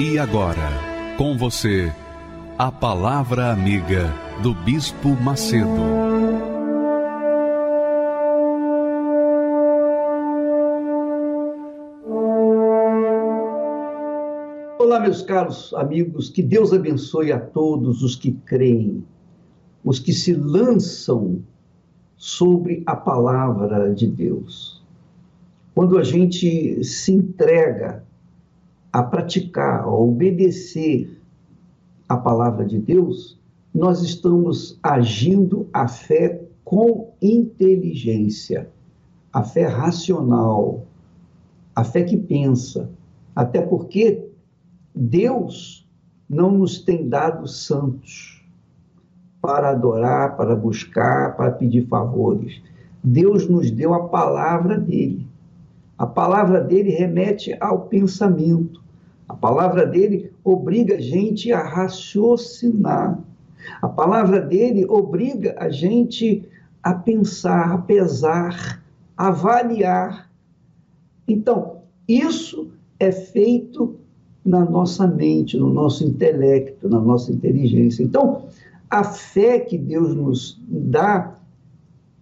E agora, com você, a Palavra Amiga do Bispo Macedo. Olá, meus caros amigos, que Deus abençoe a todos os que creem, os que se lançam sobre a palavra de Deus. Quando a gente se entrega a praticar, a obedecer a palavra de Deus, nós estamos agindo a fé com inteligência, a fé racional, a fé que pensa. Até porque Deus não nos tem dado santos para adorar, para buscar, para pedir favores. Deus nos deu a palavra dele. A palavra dele remete ao pensamento. A palavra dele obriga a gente a raciocinar. A palavra dele obriga a gente a pensar, a pesar, a avaliar. Então, isso é feito na nossa mente, no nosso intelecto, na nossa inteligência. Então, a fé que Deus nos dá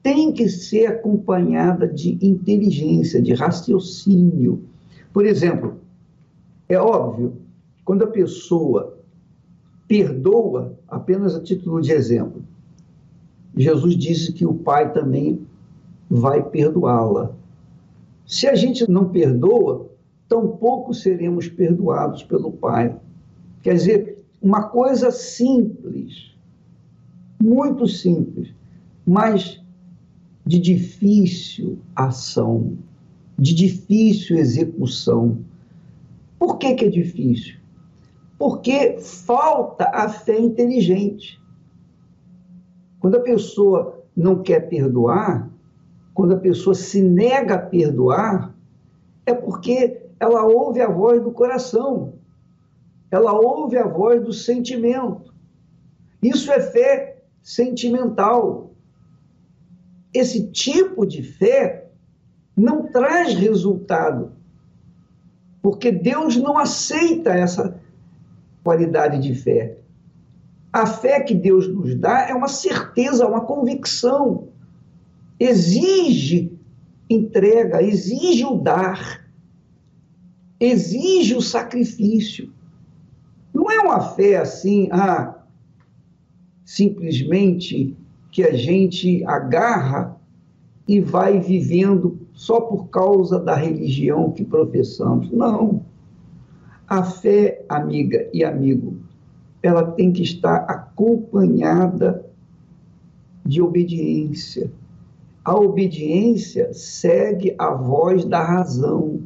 tem que ser acompanhada de inteligência, de raciocínio. Por exemplo, é óbvio, quando a pessoa perdoa, apenas a título de exemplo, Jesus disse que o Pai também vai perdoá-la. Se a gente não perdoa, tampouco seremos perdoados pelo Pai. Quer dizer, uma coisa simples, muito simples, mas de difícil ação, de difícil execução. Por que, que é difícil? Porque falta a fé inteligente. Quando a pessoa não quer perdoar, quando a pessoa se nega a perdoar, é porque ela ouve a voz do coração, ela ouve a voz do sentimento. Isso é fé sentimental esse tipo de fé não traz resultado, porque Deus não aceita essa qualidade de fé. A fé que Deus nos dá é uma certeza, uma convicção. Exige entrega, exige o dar, exige o sacrifício. Não é uma fé assim, ah, simplesmente que a gente agarra e vai vivendo só por causa da religião que professamos. Não. A fé, amiga e amigo, ela tem que estar acompanhada de obediência. A obediência segue a voz da razão,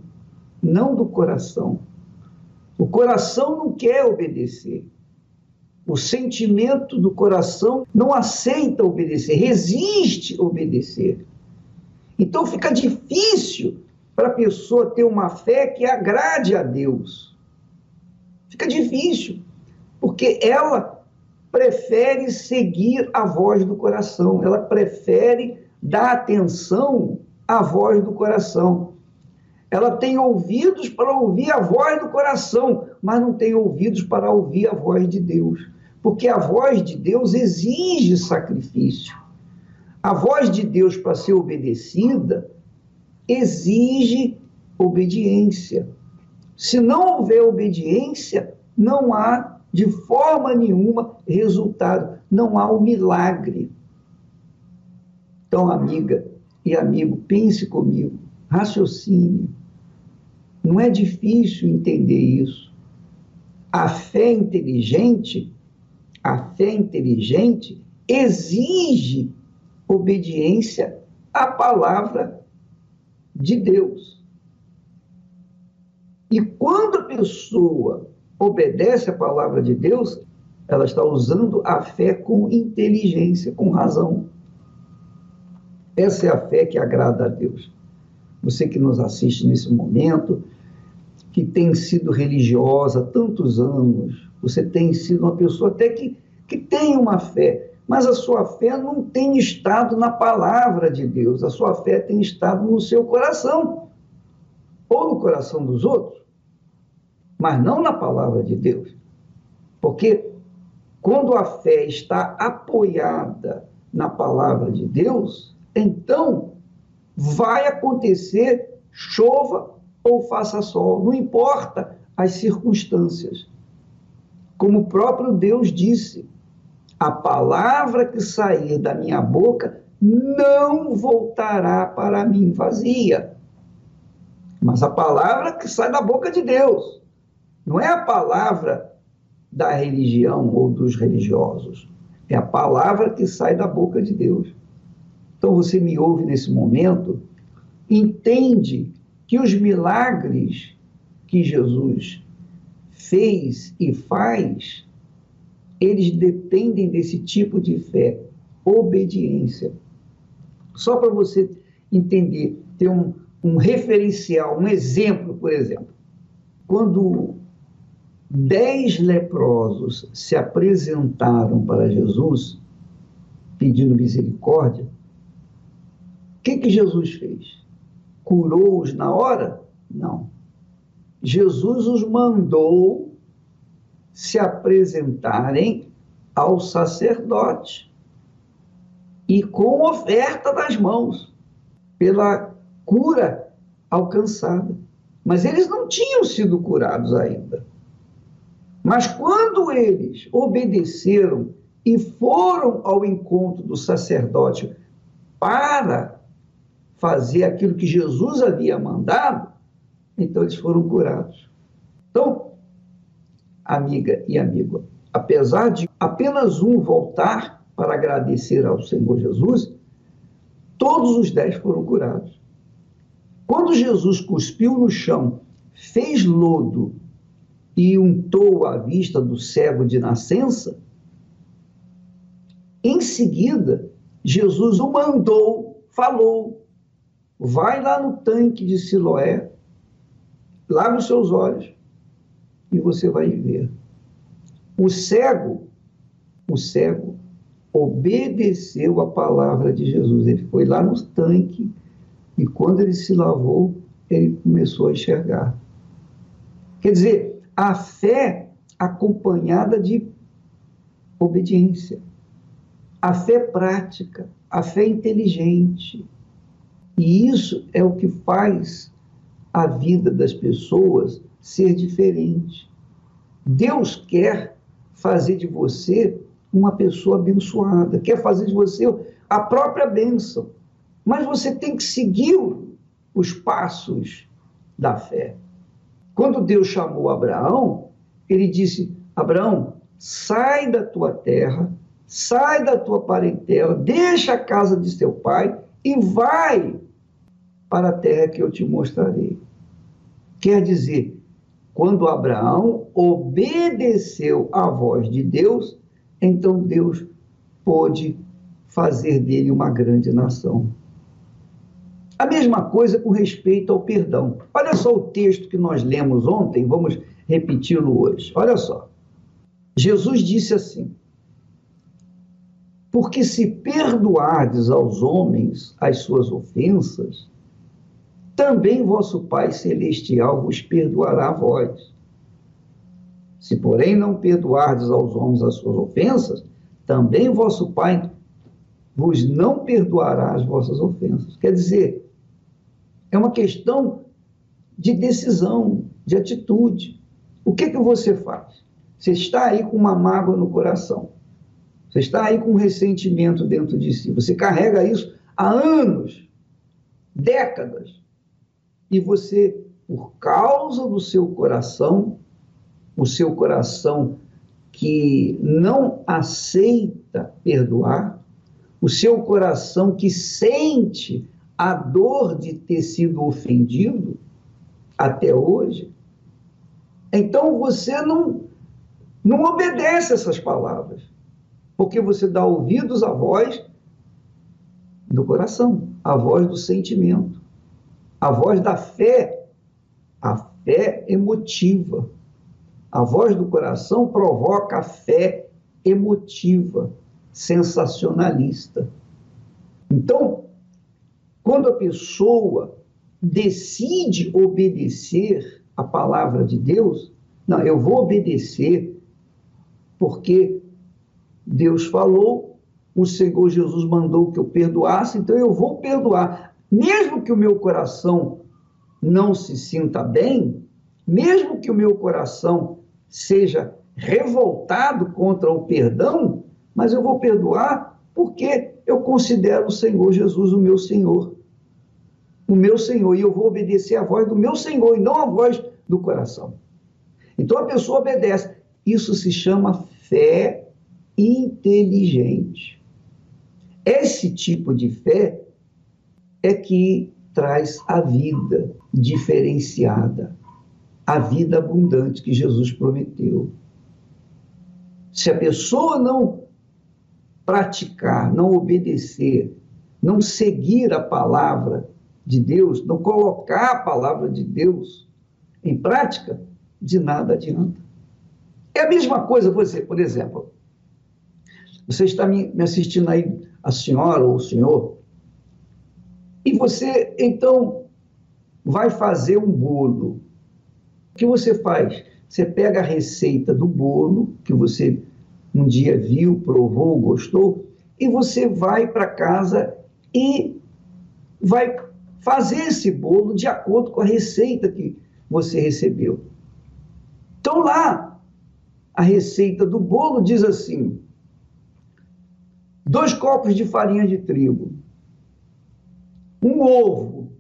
não do coração. O coração não quer obedecer. O sentimento do coração não aceita obedecer, resiste obedecer. Então fica difícil para a pessoa ter uma fé que agrade a Deus. Fica difícil, porque ela prefere seguir a voz do coração, ela prefere dar atenção à voz do coração. Ela tem ouvidos para ouvir a voz do coração, mas não tem ouvidos para ouvir a voz de Deus porque a voz de Deus exige sacrifício. A voz de Deus, para ser obedecida, exige obediência. Se não houver obediência, não há de forma nenhuma resultado, não há o um milagre. Então, amiga e amigo, pense comigo, raciocínio. Não é difícil entender isso. A fé inteligente a fé inteligente exige obediência à palavra de Deus. E quando a pessoa obedece a palavra de Deus, ela está usando a fé com inteligência, com razão. Essa é a fé que agrada a Deus. Você que nos assiste nesse momento, que tem sido religiosa tantos anos, você tem sido uma pessoa até que, que tem uma fé, mas a sua fé não tem estado na palavra de Deus, a sua fé tem estado no seu coração, ou no coração dos outros, mas não na palavra de Deus. Porque quando a fé está apoiada na palavra de Deus, então vai acontecer chova ou faça sol, não importa as circunstâncias. Como o próprio Deus disse, a palavra que sair da minha boca não voltará para mim vazia. Mas a palavra que sai da boca de Deus, não é a palavra da religião ou dos religiosos, é a palavra que sai da boca de Deus. Então você me ouve nesse momento, entende que os milagres que Jesus fez e faz, eles dependem desse tipo de fé, obediência. Só para você entender, ter um, um referencial, um exemplo, por exemplo. Quando dez leprosos se apresentaram para Jesus, pedindo misericórdia, o que, que Jesus fez? Curou-os na hora? Não. Jesus os mandou se apresentarem ao sacerdote e com oferta das mãos pela cura alcançada. Mas eles não tinham sido curados ainda. Mas quando eles obedeceram e foram ao encontro do sacerdote para fazer aquilo que Jesus havia mandado, então eles foram curados. Então, amiga e amigo, apesar de apenas um voltar para agradecer ao Senhor Jesus, todos os dez foram curados. Quando Jesus cuspiu no chão, fez lodo e untou a vista do cego de nascença, em seguida, Jesus o mandou, falou: vai lá no tanque de Siloé, lave os seus olhos e você vai ver. O cego, o cego obedeceu a palavra de Jesus. Ele foi lá no tanque e quando ele se lavou, ele começou a enxergar. Quer dizer, a fé acompanhada de obediência, a fé prática, a fé inteligente, e isso é o que faz a vida das pessoas ser diferente. Deus quer fazer de você uma pessoa abençoada, quer fazer de você a própria bênção. Mas você tem que seguir os passos da fé. Quando Deus chamou Abraão, ele disse: Abraão, sai da tua terra, sai da tua parentela, deixa a casa de teu pai e vai para a terra que eu te mostrarei. Quer dizer, quando Abraão obedeceu à voz de Deus, então Deus pôde fazer dele uma grande nação. A mesma coisa com respeito ao perdão. Olha só o texto que nós lemos ontem, vamos repeti-lo hoje. Olha só. Jesus disse assim: Porque se perdoardes aos homens as suas ofensas, também vosso Pai Celestial vos perdoará a vós. Se, porém, não perdoardes aos homens as suas ofensas, também vosso Pai vos não perdoará as vossas ofensas. Quer dizer, é uma questão de decisão, de atitude. O que, que você faz? Você está aí com uma mágoa no coração. Você está aí com um ressentimento dentro de si. Você carrega isso há anos, décadas e você, por causa do seu coração, o seu coração que não aceita perdoar, o seu coração que sente a dor de ter sido ofendido até hoje, Então você não, não obedece essas palavras, porque você dá ouvidos à voz do coração, à voz do sentimento, à voz da fé, a fé emotiva. A voz do coração provoca a fé emotiva, sensacionalista. Então, quando a pessoa decide obedecer a palavra de Deus, não, eu vou obedecer porque Deus falou, o Senhor Jesus mandou que eu perdoasse, então eu vou perdoar. Mesmo que o meu coração não se sinta bem, mesmo que o meu coração seja revoltado contra o perdão, mas eu vou perdoar porque eu considero o Senhor Jesus o meu Senhor. O meu Senhor, e eu vou obedecer a voz do meu Senhor e não a voz do coração. Então a pessoa obedece. Isso se chama fé inteligente. Esse tipo de fé é que traz a vida diferenciada, a vida abundante que Jesus prometeu. Se a pessoa não praticar, não obedecer, não seguir a palavra de Deus, não colocar a palavra de Deus em prática, de nada adianta. É a mesma coisa você, por exemplo, você está me assistindo aí, a senhora ou o senhor, e você então vai fazer um bolo. O que você faz? Você pega a receita do bolo que você um dia viu, provou, gostou, e você vai para casa e vai fazer esse bolo de acordo com a receita que você recebeu. Então lá, a receita do bolo diz assim: dois copos de farinha de trigo, um ovo,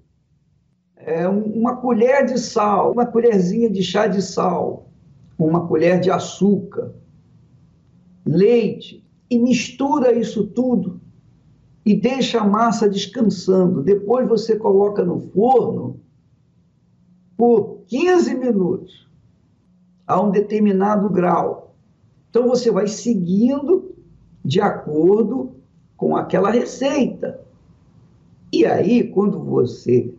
é, uma colher de sal, uma colherzinha de chá de sal, uma colher de açúcar, leite, e mistura isso tudo e deixa a massa descansando. Depois você coloca no forno por 15 minutos a um determinado grau. Então você vai seguindo de acordo com aquela receita. E aí, quando você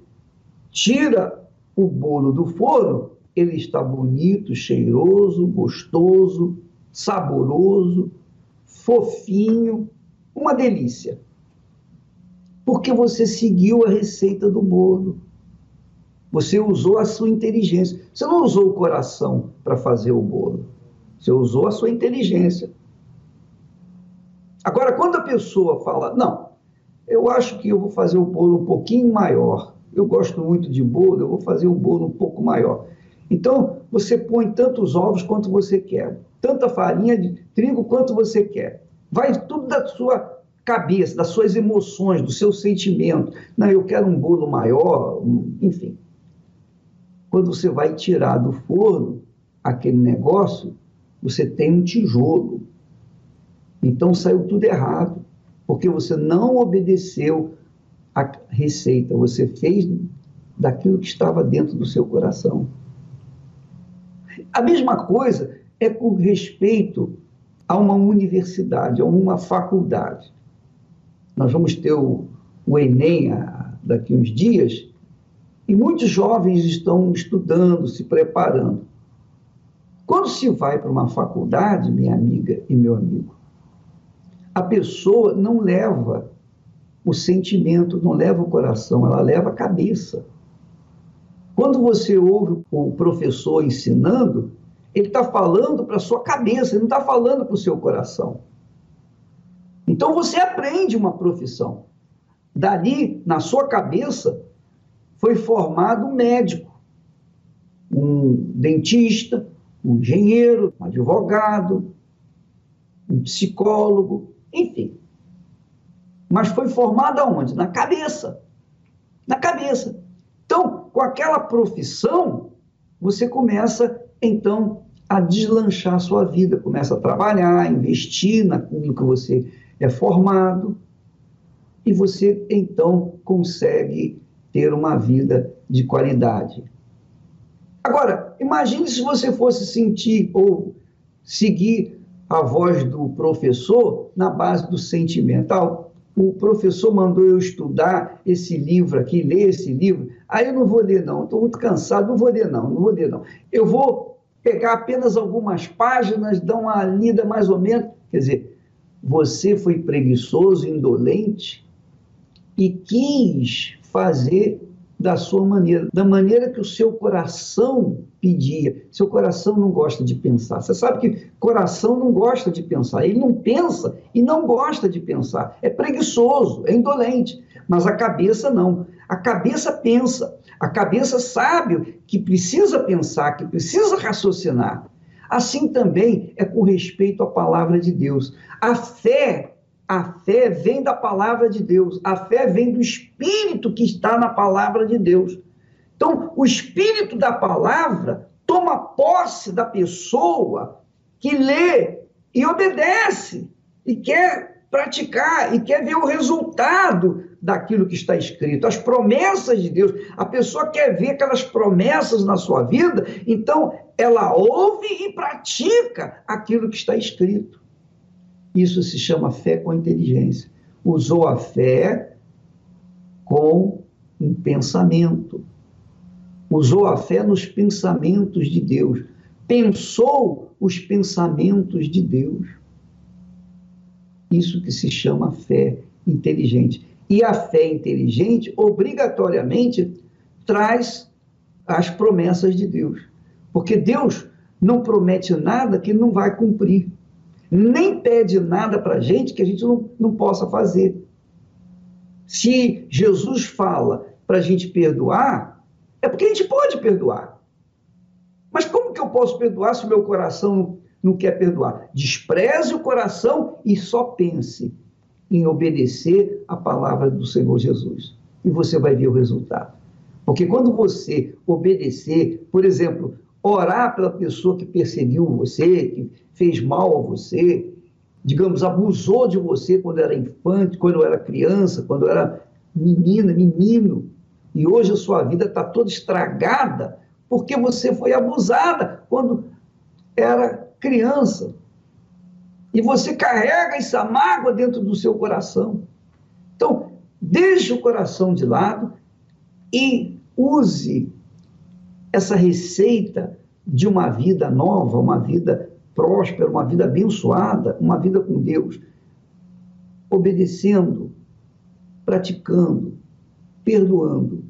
tira o bolo do forno, ele está bonito, cheiroso, gostoso, saboroso, fofinho, uma delícia. Porque você seguiu a receita do bolo. Você usou a sua inteligência. Você não usou o coração para fazer o bolo. Você usou a sua inteligência. Agora, quando a pessoa fala, não, eu acho que eu vou fazer o bolo um pouquinho maior. Eu gosto muito de bolo, eu vou fazer o bolo um pouco maior. Então, você põe tantos ovos quanto você quer, tanta farinha de trigo quanto você quer. Vai tudo da sua cabeça, das suas emoções, do seu sentimento. Não, eu quero um bolo maior, enfim. Quando você vai tirar do forno aquele negócio, você tem um tijolo. Então saiu tudo errado, porque você não obedeceu a receita, você fez daquilo que estava dentro do seu coração. A mesma coisa é com respeito a uma universidade, a uma faculdade. Nós vamos ter o, o Enem a, daqui uns dias e muitos jovens estão estudando, se preparando. Quando se vai para uma faculdade, minha amiga e meu amigo, a pessoa não leva o sentimento, não leva o coração, ela leva a cabeça. Quando você ouve o professor ensinando, ele está falando para a sua cabeça, ele não está falando para o seu coração. Então você aprende uma profissão. Dali, na sua cabeça, foi formado um médico, um dentista, um engenheiro, um advogado, um psicólogo, enfim. Mas foi formado aonde? Na cabeça. Na cabeça. Então, com aquela profissão, você começa, então, a deslanchar a sua vida, começa a trabalhar, investir naquilo que você é formado, e você, então, consegue ter uma vida de qualidade. Agora, imagine se você fosse sentir ou seguir a voz do professor na base do sentimental. O professor mandou eu estudar esse livro aqui, ler esse livro. Aí eu não vou ler, não. Estou muito cansado, não vou ler, não. Não vou ler, não. Eu vou pegar apenas algumas páginas, dar uma lida mais ou menos. Quer dizer, você foi preguiçoso, indolente e quis fazer da sua maneira, da maneira que o seu coração pedia. Seu coração não gosta de pensar. Você sabe que coração não gosta de pensar. Ele não pensa e não gosta de pensar. É preguiçoso, é indolente. Mas a cabeça não. A cabeça pensa. A cabeça sabe que precisa pensar, que precisa raciocinar. Assim também é com respeito à palavra de Deus. A fé, a fé vem da palavra de Deus. A fé vem do espírito que está na palavra de Deus. Então, o espírito da palavra toma posse da pessoa que lê e obedece e quer praticar e quer ver o resultado daquilo que está escrito, as promessas de Deus. A pessoa quer ver aquelas promessas na sua vida, então ela ouve e pratica aquilo que está escrito. Isso se chama fé com inteligência. Usou a fé com um pensamento. Usou a fé nos pensamentos de Deus. Pensou os pensamentos de Deus. Isso que se chama fé inteligente. E a fé inteligente, obrigatoriamente, traz as promessas de Deus. Porque Deus não promete nada que não vai cumprir. Nem pede nada para a gente que a gente não, não possa fazer. Se Jesus fala para a gente perdoar, é porque a gente pode perdoar. Mas como que eu posso perdoar se o meu coração não, quer perdoar? Despreze o coração e só pense em obedecer a palavra do Senhor Jesus. E você vai ver o resultado. Porque quando você obedecer, por exemplo, orar pela pessoa que perseguiu você, que fez mal a você, digamos, abusou de você quando era infante, quando era criança, quando era menina, menino, e hoje a sua vida está toda estragada porque você foi abusada quando era criança. E você carrega essa mágoa dentro do seu coração. Então, deixe o coração de lado e use essa receita de uma vida nova, uma vida próspera, uma vida abençoada, uma vida com Deus, obedecendo, praticando, perdoando.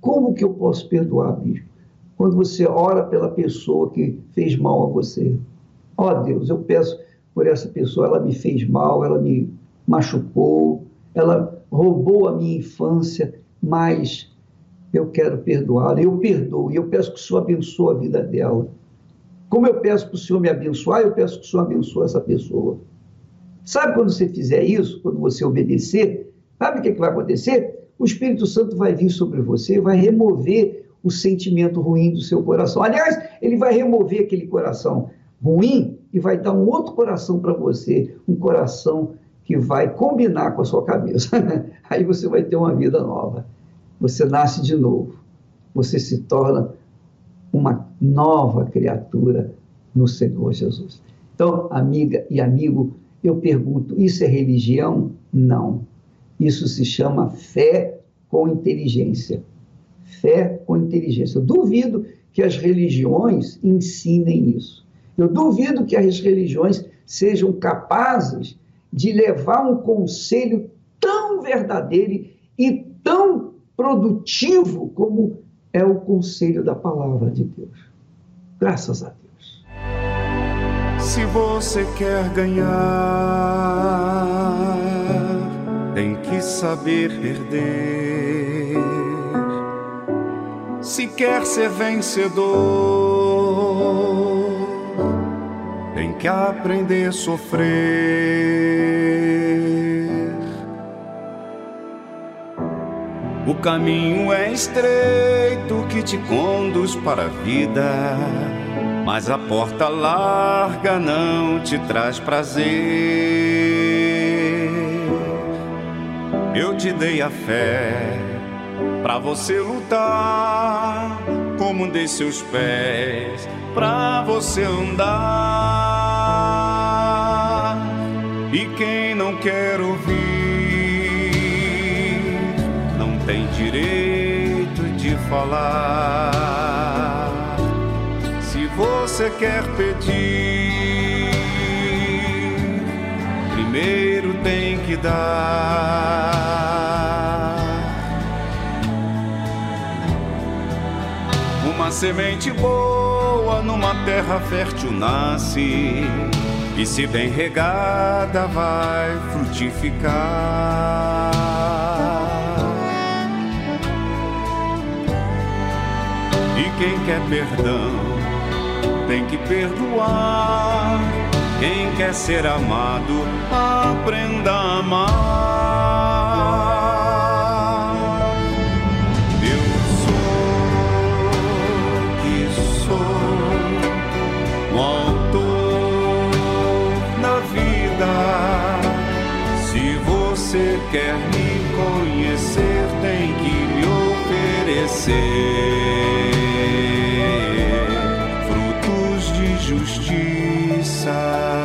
Como que eu posso perdoar, bispo? Quando você ora pela pessoa que fez mal a você. Ó oh, Deus, eu peço por essa pessoa, ela me fez mal, ela me machucou, ela roubou a minha infância, mas eu quero perdoar, eu perdoo, e eu peço que o Senhor abençoe a vida dela. Como eu peço para o Senhor me abençoar, eu peço que o Senhor abençoe essa pessoa. Sabe quando você fizer isso, quando você obedecer, sabe o que, é que vai acontecer? O Espírito Santo vai vir sobre você, vai remover o sentimento ruim do seu coração. Aliás, ele vai remover aquele coração ruim e vai dar um outro coração para você, um coração que vai combinar com a sua cabeça. Aí você vai ter uma vida nova. Você nasce de novo. Você se torna uma nova criatura no Senhor Jesus. Então, amiga e amigo, eu pergunto: isso é religião? Não. Isso se chama fé com inteligência. Fé com inteligência. Eu duvido que as religiões ensinem isso. Eu duvido que as religiões sejam capazes de levar um conselho tão verdadeiro e tão produtivo como é o conselho da palavra de Deus. Graças a Deus. Se você quer ganhar, tem que saber perder. Se quer ser vencedor, tem que aprender a sofrer. O caminho é estreito que te conduz para a vida, mas a porta larga não te traz prazer. Eu te dei a fé para você lutar com como de seus pés pra você andar. E quem não quer ouvir falar. Se você quer pedir, primeiro tem que dar. Uma semente boa numa terra fértil nasce e se bem regada vai frutificar. Quem quer perdão tem que perdoar. Quem quer ser amado, aprenda a amar. Eu sou que sou o autor da vida. Se você quer me conhecer, tem que me oferecer inside.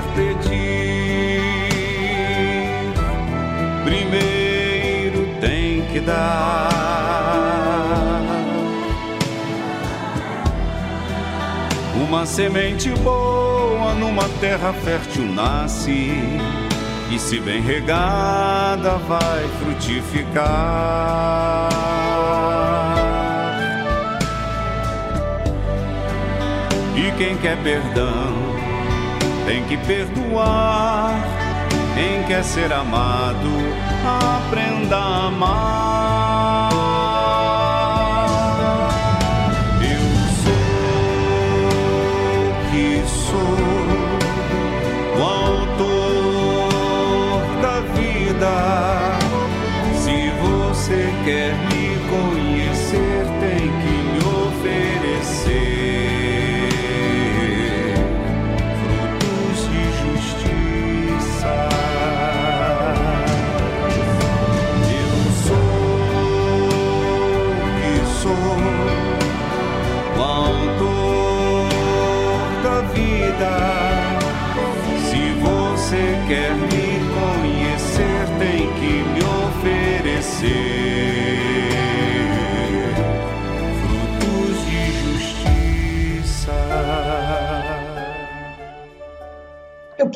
Quer pedir, primeiro tem que dar. Uma semente boa numa terra fértil nasce e se bem regada vai frutificar. E quem quer perdão tem que perdoar. Quem quer ser amado, aprenda a amar.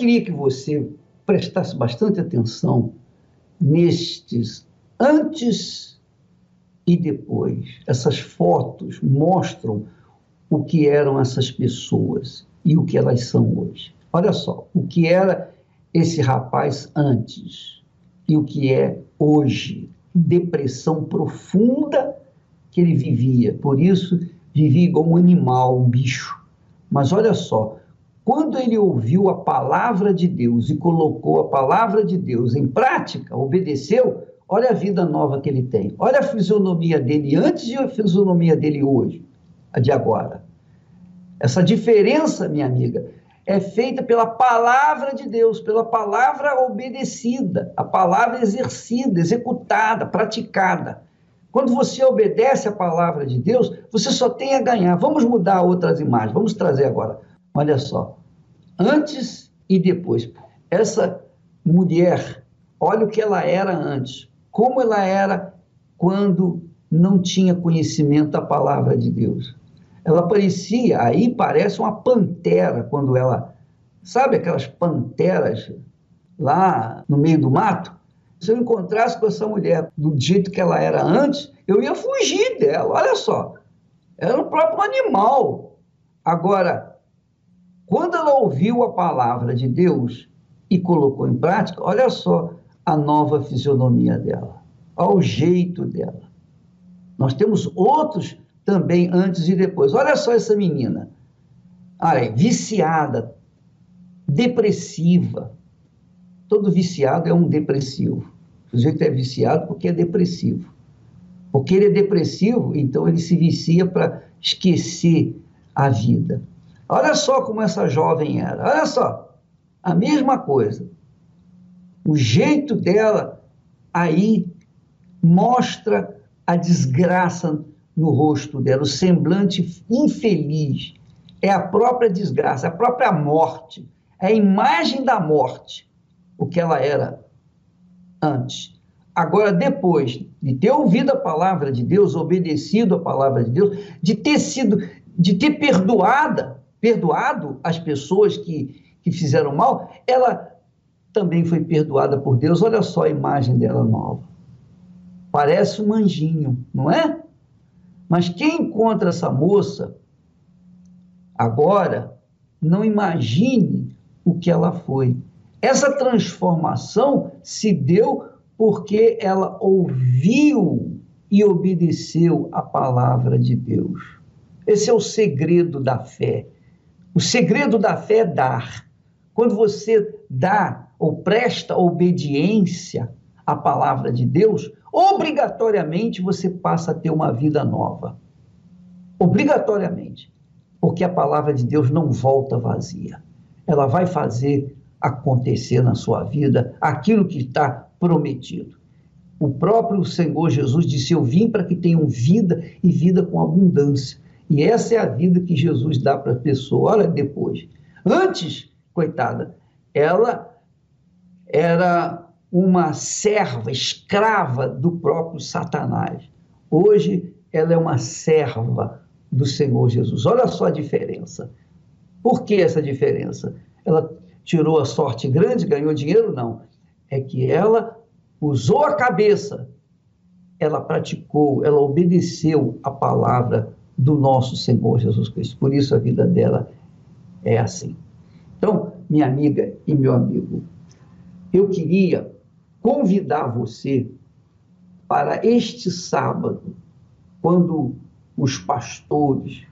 Queria que você prestasse bastante atenção nestes antes e depois. Essas fotos mostram o que eram essas pessoas e o que elas são hoje. Olha só, o que era esse rapaz antes e o que é hoje. Depressão profunda que ele vivia, por isso vivia igual um animal, um bicho. Mas olha só, quando ele ouviu a palavra de Deus e colocou a palavra de Deus em prática, obedeceu, olha a vida nova que ele tem. Olha a fisionomia dele antes e a fisionomia dele hoje, a de agora. Essa diferença, minha amiga, é feita pela palavra de Deus, pela palavra obedecida, a palavra exercida, executada, praticada. Quando você obedece a palavra de Deus, você só tem a ganhar. Vamos mudar outras imagens, vamos trazer agora. Olha só, antes e depois. Essa mulher, olha o que ela era antes, como ela era quando não tinha conhecimento da palavra de Deus. Ela parecia, aí parece uma pantera quando ela, sabe aquelas panteras lá no meio do mato? Se eu encontrasse com essa mulher do jeito que ela era antes, eu ia fugir dela. Olha só, era o próprio animal. Agora, quando ela ouviu a palavra de Deus e colocou em prática, olha só a nova fisionomia dela, ao jeito dela. Nós temos outros também antes e depois. Olha só essa menina. Olha, viciada, depressiva. Todo viciado é um depressivo. O sujeito é viciado porque é depressivo. Porque ele é depressivo, então ele se vicia para esquecer a vida. Olha só como essa jovem era. Olha só. A mesma coisa. O jeito dela aí mostra a desgraça no rosto dela, o semblante infeliz. É a própria desgraça, a própria morte, é a imagem da morte, o que ela era antes. Agora, depois de ter ouvido a palavra de Deus, obedecido a palavra de Deus, de ter sido, de ter perdoada, perdoado as pessoas que, que fizeram mal, ela também foi perdoada por Deus. Olha só a imagem dela nova. Parece um anjinho, não é? Mas quem encontra essa moça agora, não imagine o que ela foi. Essa transformação se deu porque ela ouviu e obedeceu a palavra de Deus. Esse é o segredo da fé. O segredo da fé é dar. Quando você dá ou presta obediência à palavra de Deus, obrigatoriamente você passa a ter uma vida nova. Obrigatoriamente. Porque a palavra de Deus não volta vazia. Ela vai fazer acontecer na sua vida aquilo que está prometido. O próprio Senhor Jesus disse: Eu vim para que tenham vida e vida com abundância. E essa é a vida que Jesus dá para a pessoa. Olha depois. Antes, coitada, ela era uma serva, escrava do próprio Satanás. Hoje ela é uma serva do Senhor Jesus. Olha só a diferença. Por que essa diferença? Ela tirou a sorte grande, ganhou dinheiro? Não. É que ela usou a cabeça, ela praticou, ela obedeceu a palavra do nosso Senhor Jesus Cristo. Por isso a vida dela é assim. Então, minha amiga e meu amigo, eu queria convidar você para este sábado, quando os pastores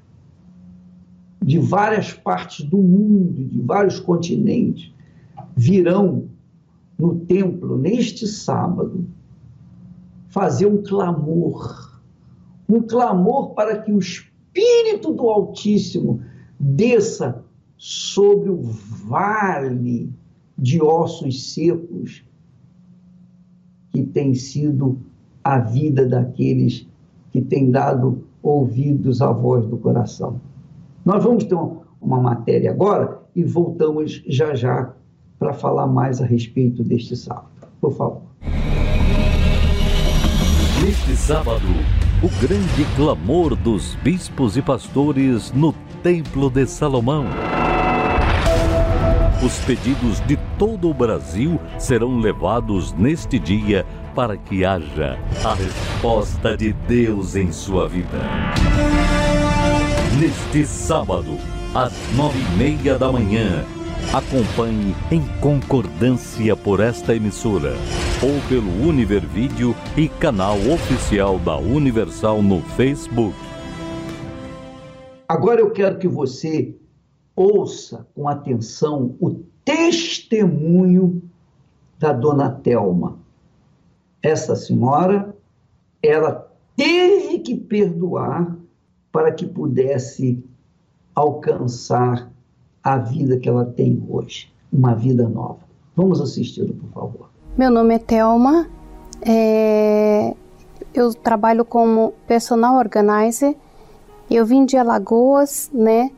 de várias partes do mundo, de vários continentes, virão no templo neste sábado fazer um clamor, um clamor para que o Espírito do Altíssimo desça sobre o vale de ossos secos que tem sido a vida daqueles que têm dado ouvidos à voz do coração. Nós vamos ter uma, matéria agora e voltamos já já para falar mais a respeito deste sábado. Por favor. Neste sábado, o grande clamor dos bispos e pastores no Templo de Salomão. Os pedidos de todo o Brasil serão levados neste dia para que haja a resposta de Deus em sua vida. Neste sábado, às nove e meia da manhã, acompanhe em concordância por esta emissora ou pelo Univer Vídeo e canal oficial da Universal no Facebook. Agora eu quero que você ouça com atenção o testemunho da dona Telma. Essa senhora, ela teve que perdoar para que pudesse alcançar a vida que ela tem hoje, uma vida nova. Vamos assisti-lo, por favor. Meu nome é Telma, é... eu trabalho como personal organizer. Eu vim de Alagoas, né?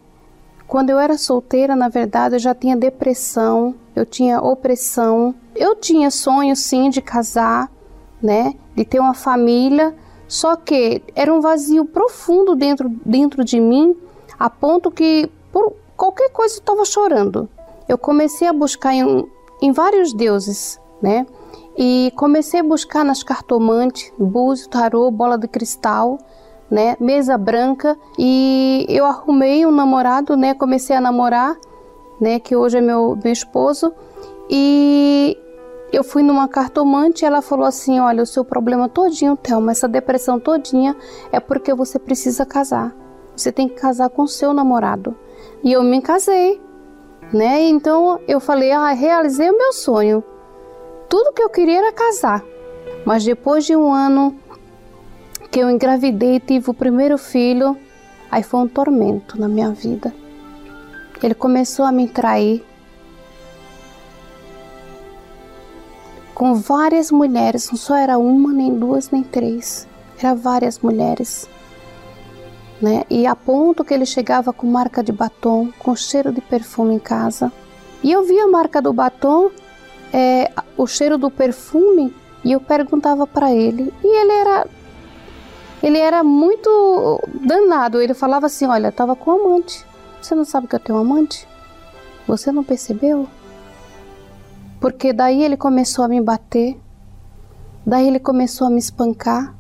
Quando eu era solteira, na verdade, eu já tinha depressão, eu tinha opressão. Eu tinha sonho sim de casar, né, de ter uma família, só que era um vazio profundo dentro dentro de mim, a ponto que por qualquer coisa eu estava chorando. Eu comecei a buscar em, em vários deuses, né? E comecei a buscar nas cartomantes, búzio, tarô, bola de cristal, né, mesa branca e eu arrumei um namorado, né, comecei a namorar, né, que hoje é meu, meu esposo e eu fui numa cartomante e ela falou assim: Olha, o seu problema todinho, Thelma, essa depressão todinha é porque você precisa casar. Você tem que casar com o seu namorado. E eu me casei, né? Então eu falei: Ah, realizei o meu sonho. Tudo que eu queria era casar. Mas depois de um ano que eu engravidei e tive o primeiro filho, aí foi um tormento na minha vida. Ele começou a me trair com várias mulheres, não só era uma, nem duas, nem três, era várias mulheres. Né? E a ponto que ele chegava com marca de batom, com cheiro de perfume em casa. E eu via a marca do batom, é, o cheiro do perfume, e eu perguntava para ele. E ele era ele era muito danado. Ele falava assim: Olha, estava com um amante. Você não sabe que eu tenho amante? Você não percebeu? Porque daí ele começou a me bater, daí ele começou a me espancar,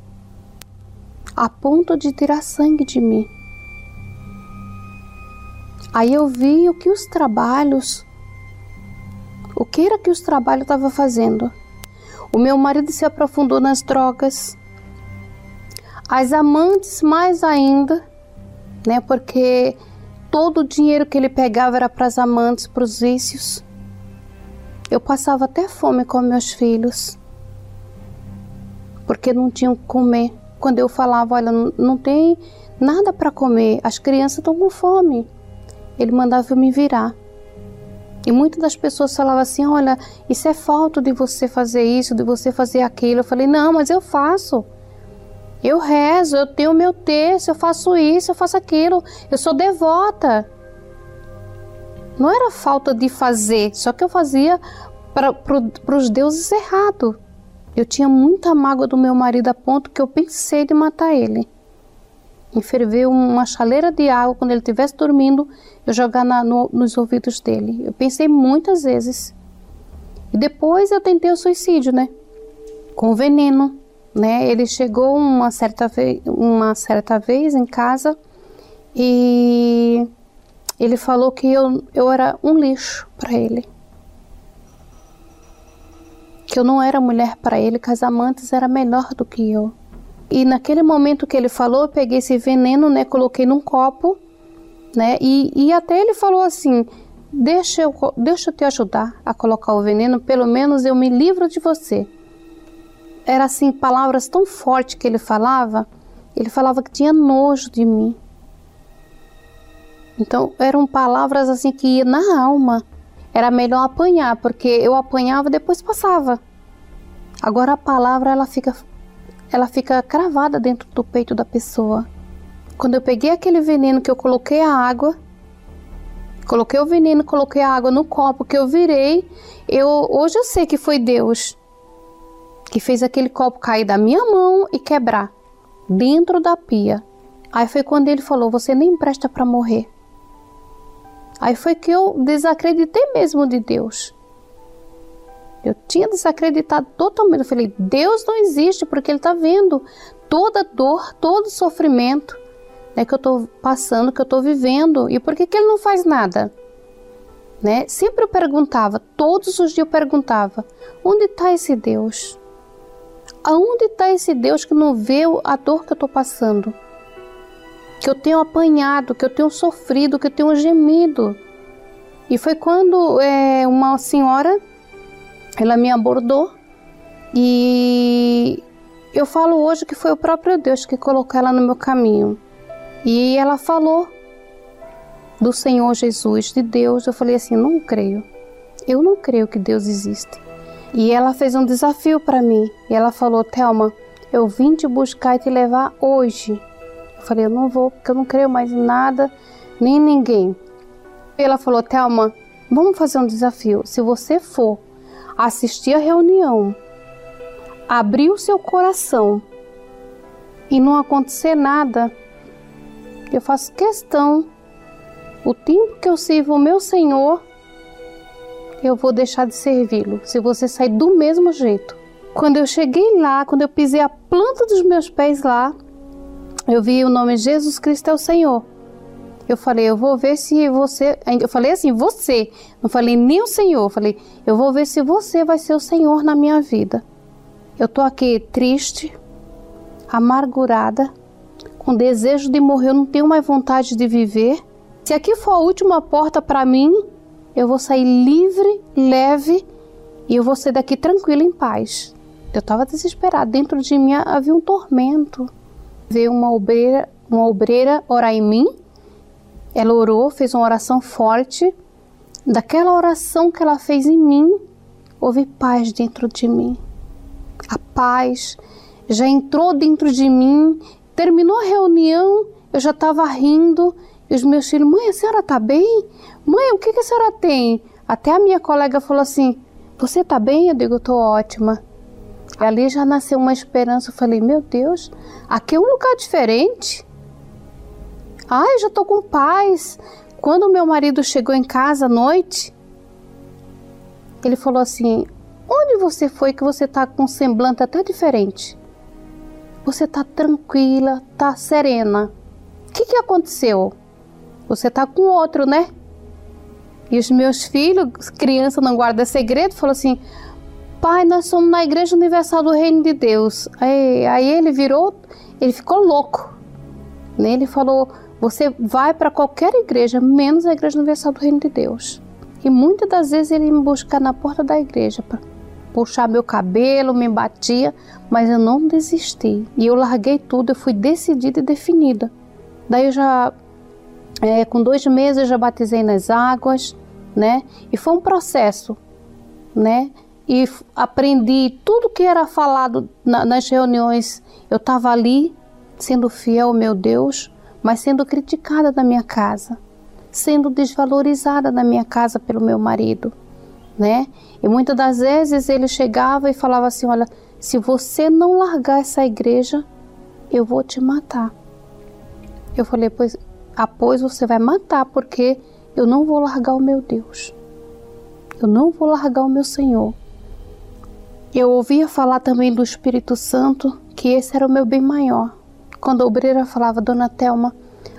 a ponto de tirar sangue de mim. Aí eu vi o que os trabalhos, o que era que os trabalhos estavam fazendo. O meu marido se aprofundou nas drogas, as amantes mais ainda, né? Porque todo o dinheiro que ele pegava era para as amantes, para os vícios. Eu passava até fome com meus filhos, porque não tinham que comer. Quando eu falava, olha, não tem nada para comer, as crianças estão com fome. Ele mandava eu me virar. E muitas das pessoas falavam assim: olha, isso é falta de você fazer isso, de você fazer aquilo. Eu falei: não, mas eu faço. Eu rezo, eu tenho meu texto, eu faço isso, eu faço aquilo. Eu sou devota. Não era falta de fazer, só que eu fazia para os deuses errado. Eu tinha muita mágoa do meu marido a ponto que eu pensei de matar ele. Em uma chaleira de água quando ele estivesse dormindo, eu jogar na, no, nos ouvidos dele. Eu pensei muitas vezes. E depois eu tentei o suicídio, né? Com veneno, né? Ele chegou uma certa, vez, uma certa vez em casa e ele falou que eu, eu era um lixo para ele. Que eu não era mulher para ele, que as amantes era melhor do que eu. E naquele momento que ele falou, eu peguei esse veneno, né, coloquei num copo, né, e, e até ele falou assim: deixa eu, deixa eu te ajudar a colocar o veneno, pelo menos eu me livro de você. Era assim, palavras tão fortes que ele falava, ele falava que tinha nojo de mim. Então eram palavras assim que iam na alma. Era melhor apanhar, porque eu apanhava depois passava. Agora a palavra ela fica ela fica cravada dentro do peito da pessoa. Quando eu peguei aquele veneno que eu coloquei a água, coloquei o veneno, coloquei a água no copo que eu virei, eu hoje eu sei que foi Deus que fez aquele copo cair da minha mão e quebrar dentro da pia. Aí foi quando ele falou: "Você nem presta para morrer". Aí foi que eu desacreditei mesmo de Deus. Eu tinha desacreditado totalmente. Eu falei: Deus não existe porque Ele está vendo toda dor, todo sofrimento né, que eu estou passando, que eu estou vivendo. E por que, que Ele não faz nada? Né? Sempre eu perguntava, todos os dias eu perguntava: onde está esse Deus? Aonde está esse Deus que não vê a dor que eu estou passando? Que eu tenho apanhado, que eu tenho sofrido, que eu tenho gemido. E foi quando é, uma senhora, ela me abordou e eu falo hoje que foi o próprio Deus que colocou ela no meu caminho. E ela falou do Senhor Jesus, de Deus. Eu falei assim: não creio. Eu não creio que Deus existe. E ela fez um desafio para mim. E ela falou: Thelma, eu vim te buscar e te levar hoje falei, eu não vou, porque eu não creio mais em nada, nem em ninguém. E ela falou, Thelma, vamos fazer um desafio. Se você for assistir a reunião, abrir o seu coração e não acontecer nada, eu faço questão, o tempo que eu sirvo o meu Senhor, eu vou deixar de servi-lo, se você sair do mesmo jeito. Quando eu cheguei lá, quando eu pisei a planta dos meus pés lá, eu vi o nome Jesus Cristo é o Senhor. Eu falei, eu vou ver se você. Eu falei assim, você. Não falei nem o Senhor. Eu falei, eu vou ver se você vai ser o Senhor na minha vida. Eu tô aqui triste, amargurada, com desejo de morrer. Eu não tenho mais vontade de viver. Se aqui for a última porta para mim, eu vou sair livre, leve e eu vou sair daqui tranquila, em paz. Eu estava desesperada. Dentro de mim havia um tormento. Veio uma obreira, uma obreira orar em mim ela orou, fez uma oração forte. Daquela oração que ela fez em mim, houve paz dentro de mim. A paz já entrou dentro de mim. Terminou a reunião, eu já estava rindo. E os meus filhos, mãe, a senhora está bem? Mãe, o que, que a senhora tem? Até a minha colega falou assim: Você está bem? Eu digo: Estou ótima. Ali já nasceu uma esperança. Eu falei: Meu Deus, aqui é um lugar diferente. Ai, já tô com paz. Quando meu marido chegou em casa à noite, ele falou assim: Onde você foi que você tá com um semblante até diferente? Você tá tranquila, tá serena. O que, que aconteceu? Você tá com outro, né? E os meus filhos, criança não guarda segredo, falou assim: Pai, nós somos na Igreja Universal do Reino de Deus. Aí, aí ele virou, ele ficou louco. Ele falou: você vai para qualquer igreja, menos a Igreja Universal do Reino de Deus. E muitas das vezes ele me busca na porta da igreja para puxar meu cabelo, me batia, mas eu não desisti. E eu larguei tudo, eu fui decidida e definida. Daí eu já, é, com dois meses, eu já batizei nas águas, né? E foi um processo, né? E aprendi tudo que era falado na, nas reuniões. Eu estava ali, sendo fiel ao meu Deus, mas sendo criticada na minha casa, sendo desvalorizada na minha casa pelo meu marido, né? E muitas das vezes ele chegava e falava assim: Olha, se você não largar essa igreja, eu vou te matar. Eu falei: Pois, após você vai matar, porque eu não vou largar o meu Deus. Eu não vou largar o meu Senhor. Eu ouvia falar também do Espírito Santo, que esse era o meu bem maior. Quando a obreira falava, Dona Telma,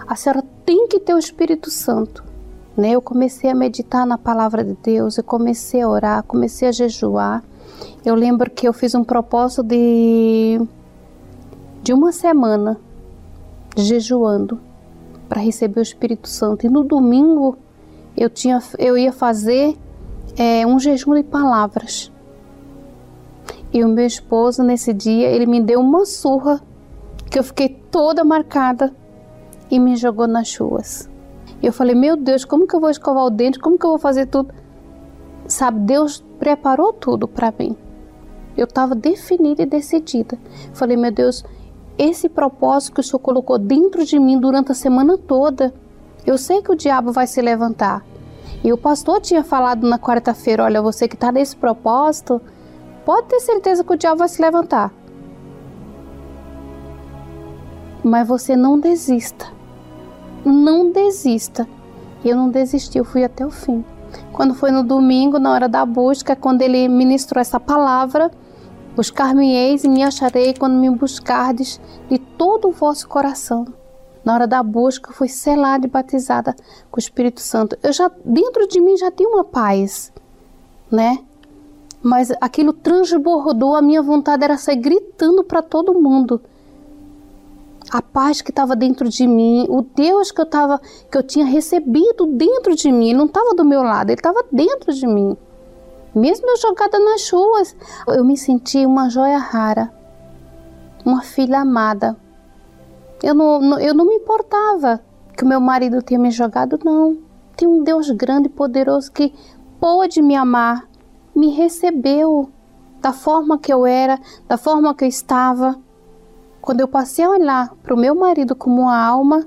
a senhora tem que ter o Espírito Santo. Né? Eu comecei a meditar na palavra de Deus, eu comecei a orar, comecei a jejuar. Eu lembro que eu fiz um propósito de, de uma semana jejuando para receber o Espírito Santo. E no domingo eu, tinha, eu ia fazer é, um jejum de palavras. E o meu esposo, nesse dia, ele me deu uma surra que eu fiquei toda marcada e me jogou nas chuas. Eu falei, meu Deus, como que eu vou escovar o dente? Como que eu vou fazer tudo? Sabe, Deus preparou tudo para mim. Eu estava definida e decidida. Falei, meu Deus, esse propósito que o Senhor colocou dentro de mim durante a semana toda, eu sei que o diabo vai se levantar. E o pastor tinha falado na quarta-feira: olha, você que está nesse propósito, pode ter certeza que o diabo vai se levantar. Mas você não desista. Não desista. Eu não desisti, eu fui até o fim. Quando foi no domingo, na hora da busca, quando ele ministrou essa palavra, buscar-me-eis e me acharei quando me buscardes de todo o vosso coração. Na hora da busca, fui selada e batizada com o Espírito Santo. Eu já dentro de mim já tinha uma paz, né? Mas aquilo transbordou, a minha vontade era sair gritando para todo mundo a paz que estava dentro de mim, o Deus que eu tava, que eu tinha recebido dentro de mim, ele não estava do meu lado, ele estava dentro de mim. Mesmo eu jogada nas ruas, eu me senti uma joia rara, uma filha amada. Eu não, eu não me importava que o meu marido tinha me jogado, não. Tem um Deus grande e poderoso que pôde me amar, me recebeu da forma que eu era, da forma que eu estava. Quando eu passei a olhar para o meu marido como uma alma,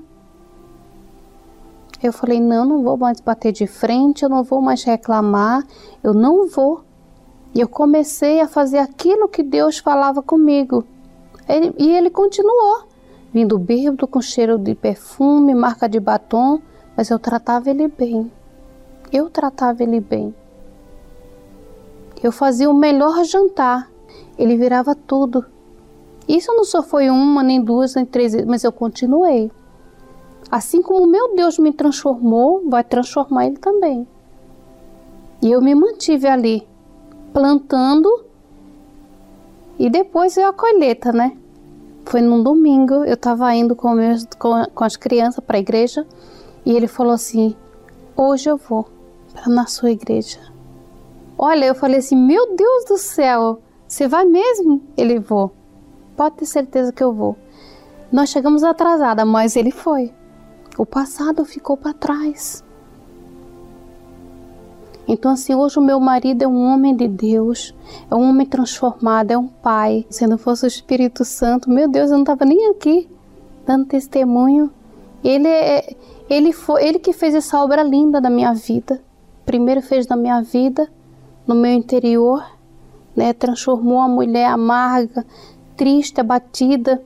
eu falei: não, não vou mais bater de frente, eu não vou mais reclamar, eu não vou. E eu comecei a fazer aquilo que Deus falava comigo. Ele, e ele continuou, vindo bêbado com cheiro de perfume, marca de batom, mas eu tratava ele bem. Eu tratava ele bem. Eu fazia o melhor jantar, ele virava tudo. Isso não só foi uma, nem duas, nem três, mas eu continuei. Assim como meu Deus me transformou, vai transformar ele também. E eu me mantive ali, plantando, e depois veio a colheita, né? Foi num domingo, eu estava indo com, meus, com, com as crianças para a igreja, e ele falou assim: Hoje eu vou para na sua igreja. Olha, eu falei assim: Meu Deus do céu, você vai mesmo? Ele vou. Pode ter certeza que eu vou. Nós chegamos atrasada, mas ele foi. O passado ficou para trás. Então, assim, hoje o meu marido é um homem de Deus, é um homem transformado, é um pai. Se não fosse o Espírito Santo, meu Deus, eu não estava nem aqui dando testemunho. Ele é, ele foi, ele que fez essa obra linda na minha vida. Primeiro fez na minha vida, no meu interior, né? Transformou a mulher amarga, triste, abatida,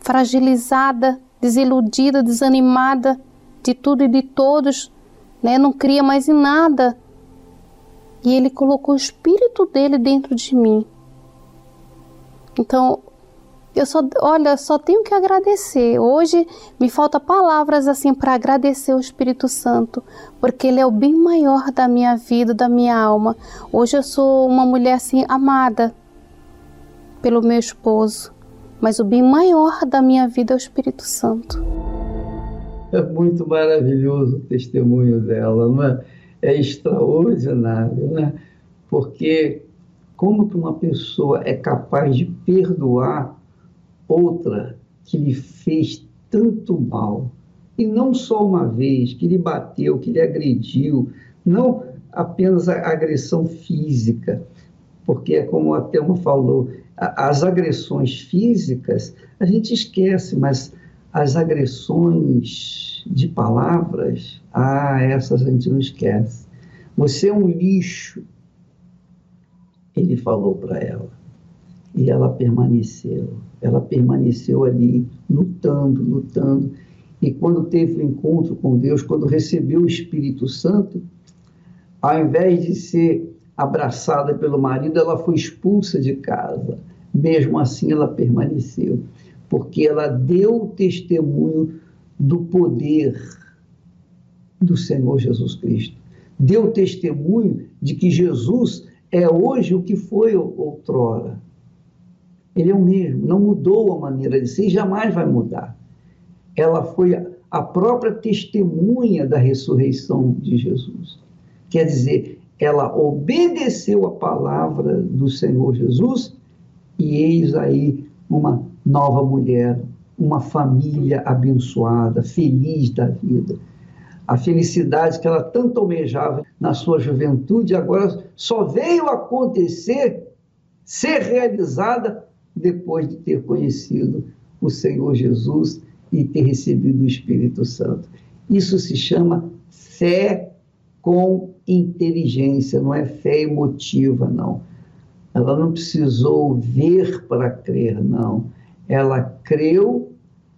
fragilizada, desiludida, desanimada de tudo e de todos, né? Não cria mais em nada. E ele colocou o espírito dele dentro de mim. Então, eu só, olha, só tenho que agradecer. Hoje me falta palavras assim para agradecer o Espírito Santo, porque ele é o bem maior da minha vida, da minha alma. Hoje eu sou uma mulher assim amada pelo meu esposo, mas o bem maior da minha vida é o Espírito Santo. É muito maravilhoso o testemunho dela, não é? É extraordinário, né? Porque como que uma pessoa é capaz de perdoar outra que lhe fez tanto mal, e não só uma vez, que lhe bateu, que lhe agrediu, não apenas a agressão física, porque é como a Thelma falou, as agressões físicas a gente esquece, mas as agressões de palavras, ah, essas a gente não esquece. Você é um lixo, ele falou para ela. E ela permaneceu. Ela permaneceu ali, lutando, lutando. E quando teve o encontro com Deus, quando recebeu o Espírito Santo, ao invés de ser abraçada pelo marido, ela foi expulsa de casa. Mesmo assim, ela permaneceu, porque ela deu testemunho do poder do Senhor Jesus Cristo. Deu testemunho de que Jesus é hoje o que foi outrora. Ele é o mesmo, não mudou a maneira de ser e jamais vai mudar. Ela foi a própria testemunha da ressurreição de Jesus. Quer dizer, ela obedeceu a palavra do Senhor Jesus e eis aí uma nova mulher, uma família abençoada, feliz da vida. A felicidade que ela tanto almejava na sua juventude agora só veio acontecer, ser realizada depois de ter conhecido o Senhor Jesus e ter recebido o Espírito Santo. Isso se chama fé com inteligência, não é fé emotiva, não. Ela não precisou ver para crer, não. Ela creu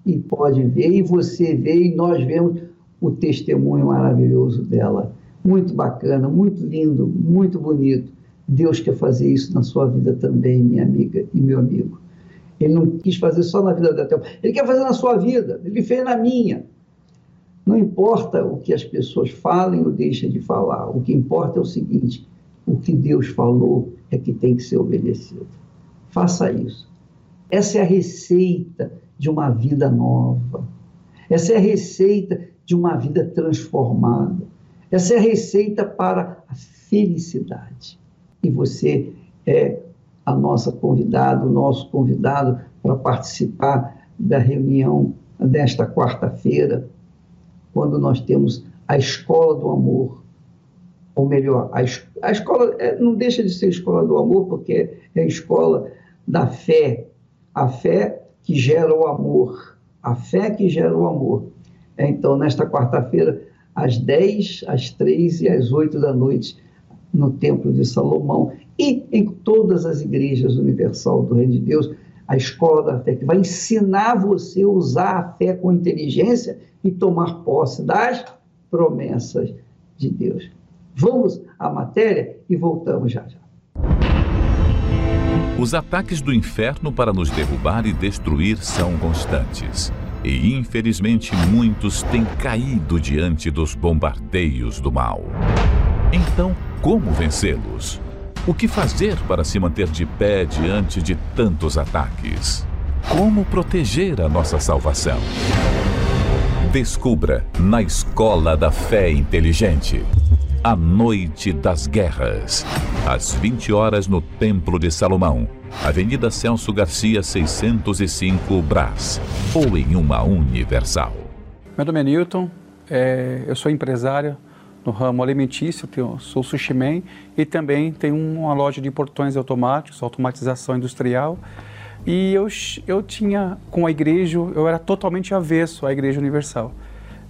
e pode ver, e você vê, e nós vemos o testemunho maravilhoso dela. Muito bacana, muito lindo, muito bonito. Deus quer fazer isso na sua vida também, minha amiga e meu amigo. Ele não quis fazer só na vida da Thelma, ele quer fazer na sua vida, ele fez na minha. Não importa o que as pessoas falem ou deixem de falar, o que importa é o seguinte: o que Deus falou é que tem que ser obedecido. Faça isso. Essa é a receita de uma vida nova. Essa é a receita de uma vida transformada. Essa é a receita para a felicidade e você é a nossa convidada, o nosso convidado para participar da reunião desta quarta-feira, quando nós temos a Escola do Amor, ou melhor, a, a escola é, não deixa de ser Escola do Amor, porque é a escola da fé, a fé que gera o amor, a fé que gera o amor. Então, nesta quarta-feira, às 10, às 3 e às 8 da noite, no Templo de Salomão e em todas as igrejas universal do Reino de Deus, a escola da fé, que vai ensinar você a usar a fé com inteligência e tomar posse das promessas de Deus. Vamos à matéria e voltamos já já. Os ataques do inferno para nos derrubar e destruir são constantes. E infelizmente muitos têm caído diante dos bombardeios do mal. Então, como vencê-los? O que fazer para se manter de pé diante de tantos ataques? Como proteger a nossa salvação? Descubra na Escola da Fé Inteligente. A Noite das Guerras. Às 20 horas no Templo de Salomão. Avenida Celso Garcia, 605, Brás. Ou em uma Universal. Meu nome é Newton, é, eu sou empresário no ramo alimentício, tenho, sou sushi man, e também tenho uma loja de portões automáticos, automatização industrial. E eu, eu tinha, com a igreja, eu era totalmente avesso à Igreja Universal.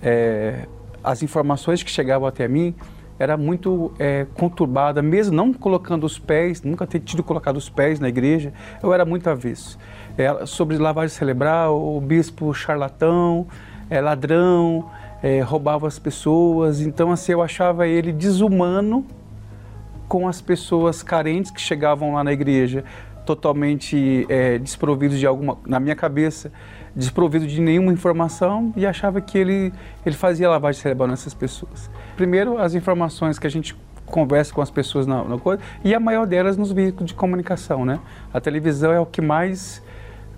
É, as informações que chegavam até mim era muito é, conturbada, mesmo não colocando os pés, nunca ter tido colocado os pés na igreja, eu era muito avesso. É, sobre lavagem cerebral, o bispo charlatão, é, ladrão, é, roubava as pessoas, então assim, eu achava ele desumano com as pessoas carentes que chegavam lá na igreja, totalmente é, desprovidos de alguma, na minha cabeça, desprovido de nenhuma informação e achava que ele, ele fazia lavagem cerebral nessas pessoas. Primeiro, as informações que a gente conversa com as pessoas na, na coisa, e a maior delas nos veículos de comunicação, né? A televisão é o que mais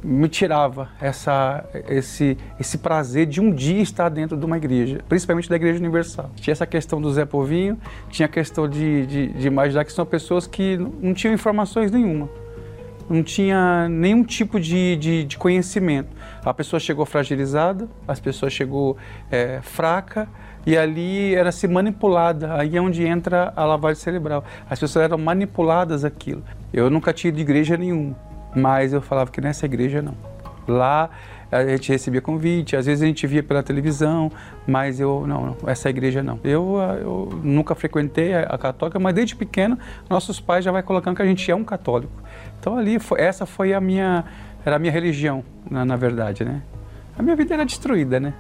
me tirava essa, esse, esse prazer de um dia estar dentro de uma igreja, principalmente da Igreja Universal. Tinha essa questão do Zé Povinho, tinha a questão de, de, de imaginar que são pessoas que não tinham informações nenhuma não tinha nenhum tipo de, de, de, conhecimento. A pessoa chegou fragilizada, as pessoas chegou é, fraca e ali era se manipulada. Aí é onde entra a lavagem cerebral. As pessoas eram manipuladas aquilo. Eu nunca tinha de igreja nenhuma, mas eu falava que nessa igreja não. Lá a gente recebia convite, às vezes a gente via pela televisão, mas eu, não, não essa igreja não. Eu, eu nunca frequentei a, a católica, mas desde pequeno nossos pais já vai colocando que a gente é um católico. Então ali, foi, essa foi a minha, era a minha religião, na, na, verdade, né? A minha vida era destruída, né?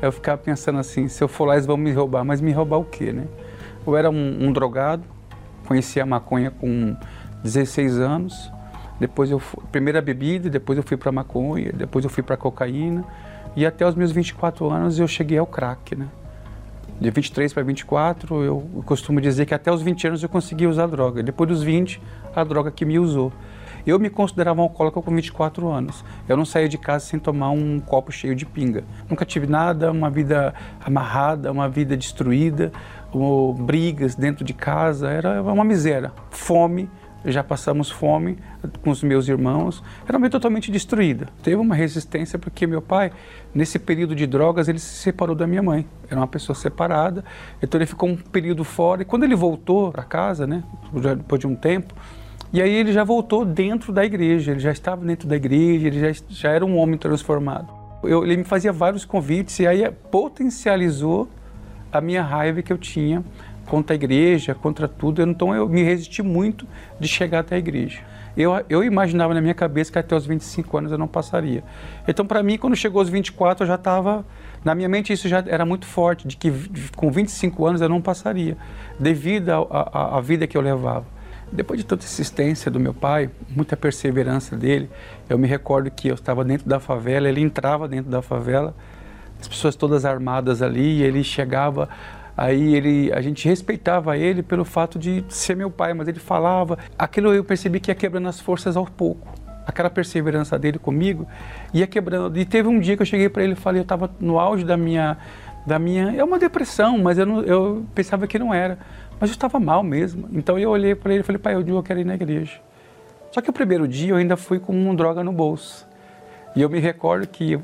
Eu ficava pensando assim, se eu for lá eles vão me roubar, mas me roubar o quê, né? Eu era um, um drogado, conheci a maconha com 16 anos, depois eu primeira bebida, depois eu fui para maconha, depois eu fui para cocaína, e até os meus 24 anos eu cheguei ao crack, né? De 23 para 24, eu costumo dizer que até os 20 anos eu consegui usar droga. Depois dos 20, a droga que me usou. Eu me considerava um alcoólico com 24 anos. Eu não saía de casa sem tomar um copo cheio de pinga. Nunca tive nada, uma vida amarrada, uma vida destruída, brigas dentro de casa. Era uma miséria. Fome, já passamos fome com os meus irmãos, era vida totalmente destruída. Teve uma resistência porque meu pai, nesse período de drogas, ele se separou da minha mãe. Era uma pessoa separada, então ele ficou um período fora. E quando ele voltou para casa, né, depois de um tempo, e aí ele já voltou dentro da igreja, ele já estava dentro da igreja, ele já, já era um homem transformado. Eu, ele me fazia vários convites e aí potencializou a minha raiva que eu tinha contra a igreja, contra tudo. Então eu me resisti muito de chegar até a igreja. Eu, eu imaginava na minha cabeça que até os 25 anos eu não passaria. Então, para mim, quando chegou aos 24, eu já estava. Na minha mente, isso já era muito forte, de que com 25 anos eu não passaria, devido à vida que eu levava. Depois de tanta insistência do meu pai, muita perseverança dele, eu me recordo que eu estava dentro da favela, ele entrava dentro da favela, as pessoas todas armadas ali, e ele chegava Aí ele, a gente respeitava ele pelo fato de ser meu pai, mas ele falava. Aquilo eu percebi que ia quebrando as forças ao pouco. Aquela perseverança dele comigo ia quebrando. E teve um dia que eu cheguei para ele e falei, eu estava no auge da minha, da minha, é uma depressão, mas eu, não, eu pensava que não era. Mas eu estava mal mesmo. Então eu olhei para ele e falei, pai, eu, quero ir na igreja. Só que o primeiro dia eu ainda fui com uma droga no bolso. E eu me recordo que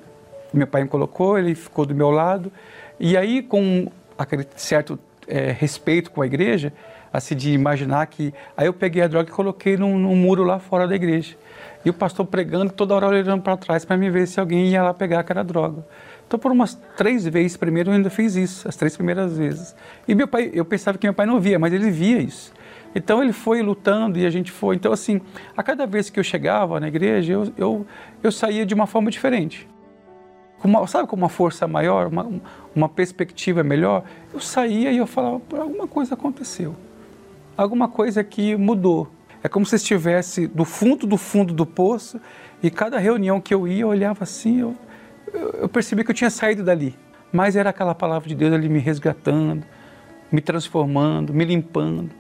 meu pai me colocou, ele ficou do meu lado. E aí, com certo é, respeito com a igreja, assim, de imaginar que. Aí eu peguei a droga e coloquei num, num muro lá fora da igreja. E o pastor pregando, toda hora olhando para trás para me ver se alguém ia lá pegar aquela droga. Então, por umas três vezes primeiro, eu ainda fiz isso, as três primeiras vezes. E meu pai, eu pensava que meu pai não via, mas ele via isso. Então, ele foi lutando e a gente foi. Então, assim, a cada vez que eu chegava na igreja, eu, eu, eu saía de uma forma diferente com uma, sabe, com uma força maior, uma, uma perspectiva melhor, eu saía e eu falava, alguma coisa aconteceu. Alguma coisa que mudou. É como se estivesse do fundo do fundo do poço e cada reunião que eu ia, eu olhava assim, eu, eu percebi que eu tinha saído dali. Mas era aquela palavra de Deus ali me resgatando, me transformando, me limpando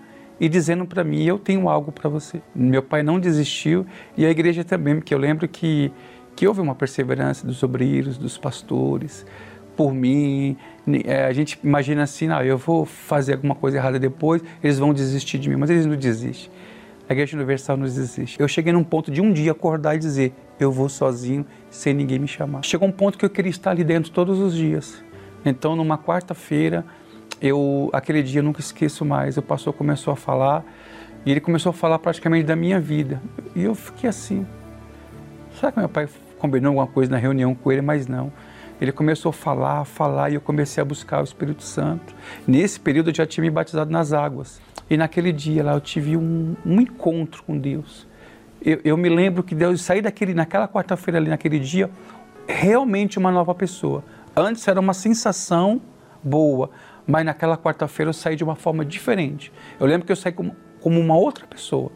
e dizendo para mim: eu tenho algo para você. Meu pai não desistiu e a igreja também, porque eu lembro que, que houve uma perseverança dos obreiros, dos pastores, por mim. É, a gente imagina assim: não, eu vou fazer alguma coisa errada depois, eles vão desistir de mim, mas eles não desistem. A Igreja Universal não desiste. Eu cheguei num ponto de um dia acordar e dizer: eu vou sozinho, sem ninguém me chamar. Chegou um ponto que eu queria estar ali dentro todos os dias. Então, numa quarta-feira, eu aquele dia eu nunca esqueço mais. O pastor começou a falar e ele começou a falar praticamente da minha vida. E eu fiquei assim. Será que meu pai combinou alguma coisa na reunião com ele? Mas não. Ele começou a falar, a falar e eu comecei a buscar o Espírito Santo. Nesse período eu já tinha me batizado nas águas. E naquele dia lá eu tive um, um encontro com Deus. Eu, eu, me lembro que Deus saí daquele, naquela quarta-feira ali, naquele dia, realmente uma nova pessoa. Antes era uma sensação boa, mas naquela quarta-feira eu saí de uma forma diferente. Eu lembro que eu saí como, como uma outra pessoa,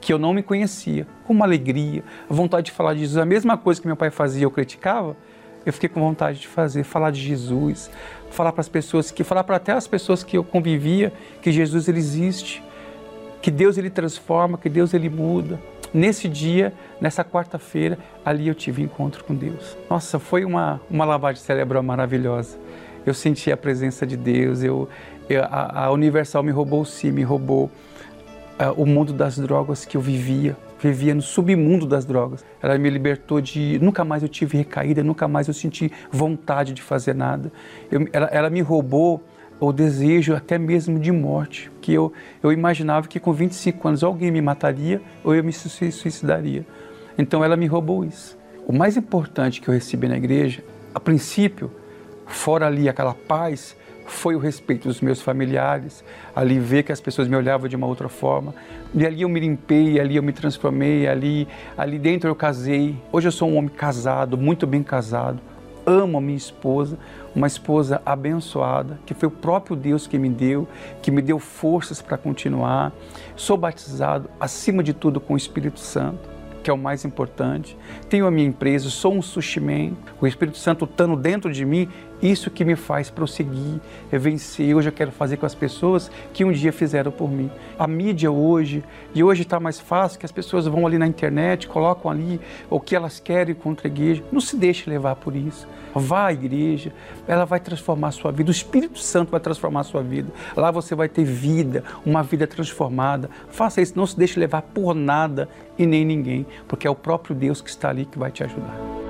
que eu não me conhecia, com uma alegria, a vontade de falar de Jesus. A mesma coisa que meu pai fazia, eu criticava, eu fiquei com vontade de fazer, falar de Jesus, falar para as pessoas, que falar para até as pessoas que eu convivia, que Jesus ele existe, que Deus ele transforma, que Deus ele muda. Nesse dia, nessa quarta-feira, ali eu tive encontro com Deus. Nossa, foi uma, uma lavagem cerebral maravilhosa. Eu senti a presença de Deus, eu, eu a, a, Universal me roubou sim, me roubou o mundo das drogas que eu vivia, vivia no submundo das drogas. Ela me libertou de. Nunca mais eu tive recaída, nunca mais eu senti vontade de fazer nada. Eu, ela, ela, me roubou o desejo até mesmo de morte, que eu, eu imaginava que com 25 anos alguém me mataria ou eu me suicidaria. Então ela me roubou isso. O mais importante que eu recebi na igreja, a princípio, fora ali aquela paz, foi o respeito dos meus familiares, ali ver que as pessoas me olhavam de uma outra forma. E ali eu me limpei, ali eu me transformei, ali, ali dentro eu casei. Hoje eu sou um homem casado, muito bem casado. Amo a minha esposa, uma esposa abençoada, que foi o próprio Deus que me deu, que me deu forças para continuar. Sou batizado, acima de tudo, com o Espírito Santo que é o mais importante. Tenho a minha empresa, sou um sushi man, o Espírito Santo estando dentro de mim, isso que me faz prosseguir, é vencer. Hoje eu quero fazer com as pessoas que um dia fizeram por mim. A mídia hoje, e hoje está mais fácil, que as pessoas vão ali na internet, colocam ali o que elas querem contra a igreja. Não se deixe levar por isso. Vá à igreja, ela vai transformar a sua vida, o Espírito Santo vai transformar a sua vida. Lá você vai ter vida, uma vida transformada. Faça isso, não se deixe levar por nada e nem ninguém, porque é o próprio Deus que está ali que vai te ajudar.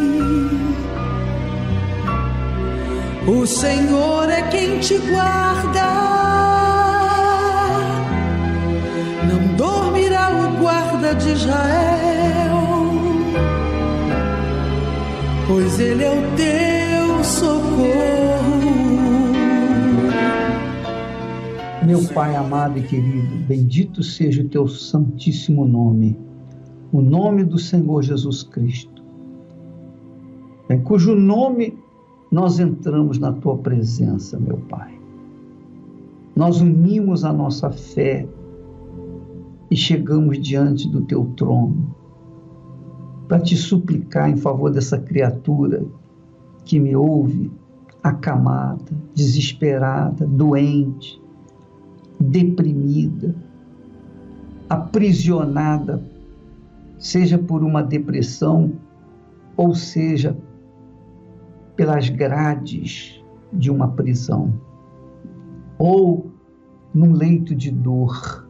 O Senhor é quem te guarda. Não dormirá o guarda de Israel, pois ele é o teu socorro. Meu Pai amado e querido, bendito seja o teu santíssimo nome, o nome do Senhor Jesus Cristo, cujo nome nós entramos na tua presença, meu Pai. Nós unimos a nossa fé e chegamos diante do teu trono para te suplicar em favor dessa criatura que me ouve, acamada, desesperada, doente, deprimida, aprisionada, seja por uma depressão ou seja pelas grades de uma prisão ou num leito de dor.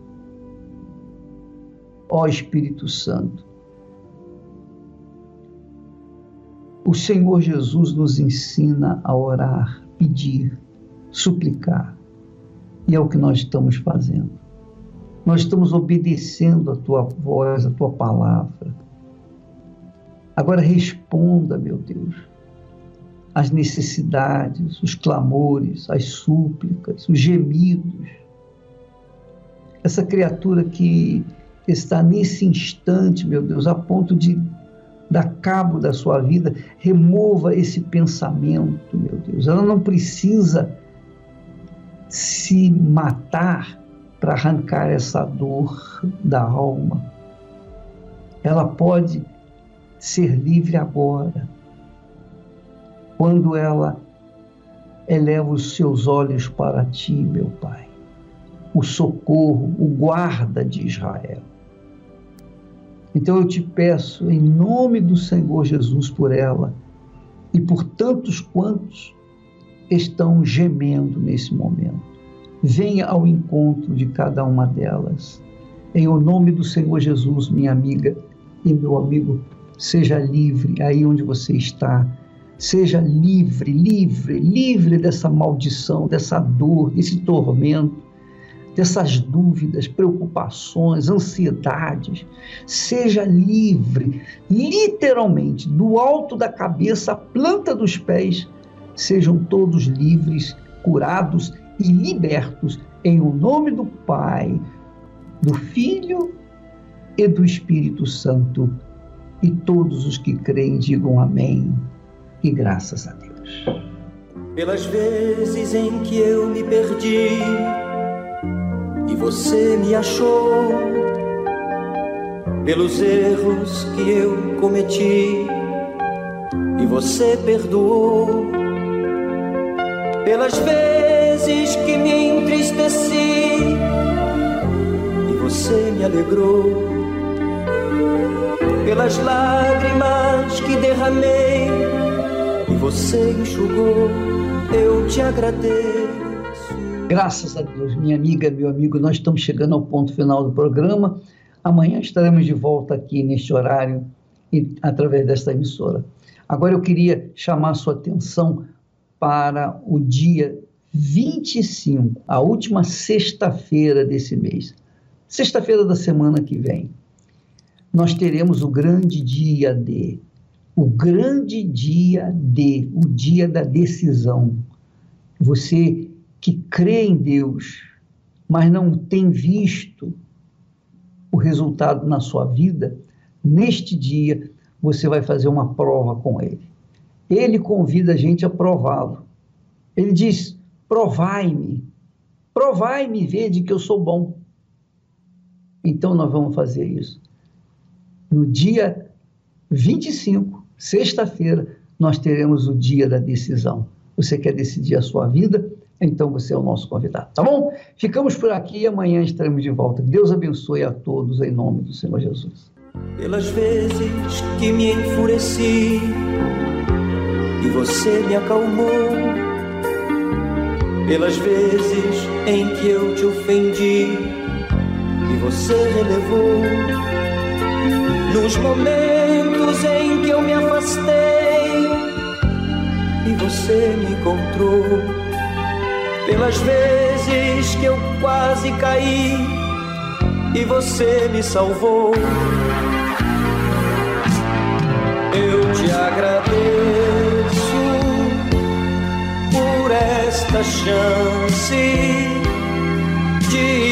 Ó Espírito Santo, o Senhor Jesus nos ensina a orar, pedir, suplicar. E é o que nós estamos fazendo. Nós estamos obedecendo a tua voz, a tua palavra. Agora responda, meu Deus as necessidades, os clamores, as súplicas, os gemidos. Essa criatura que está nesse instante, meu Deus, a ponto de dar cabo da sua vida, remova esse pensamento, meu Deus. Ela não precisa se matar para arrancar essa dor da alma. Ela pode ser livre agora, quando ela eleva os seus olhos para ti, meu Pai, o socorro, o guarda de Israel. Então eu te peço, em nome do Senhor Jesus, por ela e por tantos quantos estão gemendo nesse momento. Venha ao encontro de cada uma delas. Em o nome do Senhor Jesus, minha amiga e meu amigo, seja livre aí onde você está. Seja livre, livre, livre dessa maldição, dessa dor, desse tormento dessas dúvidas, preocupações, ansiedades. Seja livre, literalmente, do alto da cabeça à planta dos pés. Sejam todos livres, curados e libertos em o nome do Pai, do Filho e do Espírito Santo. E todos os que creem digam amém e graças a Deus. Pelas vezes em que eu me perdi e você me achou pelos erros que eu cometi e você perdoou pelas vezes que me entristeci e você me alegrou pelas lágrimas que derramei você enxugou eu te agradeço Graças a Deus, minha amiga, meu amigo, nós estamos chegando ao ponto final do programa. Amanhã estaremos de volta aqui neste horário e através desta emissora. Agora eu queria chamar sua atenção para o dia 25, a última sexta-feira desse mês. Sexta-feira da semana que vem. Nós teremos o grande dia D, o grande dia D, o dia da decisão. Você que crê em Deus, mas não tem visto o resultado na sua vida, neste dia você vai fazer uma prova com ele. Ele convida a gente a prová-lo. Ele diz: provai-me, provai-me, vede que eu sou bom. Então nós vamos fazer isso. No dia 25, sexta-feira, nós teremos o dia da decisão. Você quer decidir a sua vida? então você é o nosso convidado, tá bom? Ficamos por aqui e amanhã estaremos de volta. Deus abençoe a todos em nome do Senhor Jesus. Pelas vezes que me enfureci e você me acalmou, pelas vezes em que eu te ofendi e você relevou, nos momentos em que eu me afastei e você me encontrou pelas vezes que eu quase caí e você me salvou. Eu te agradeço por esta chance de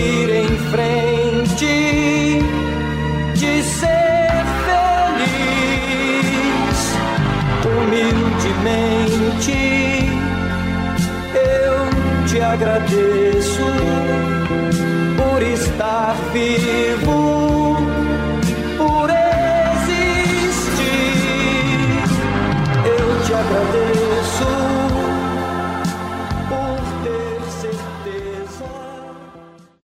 agradeço por estar vivo,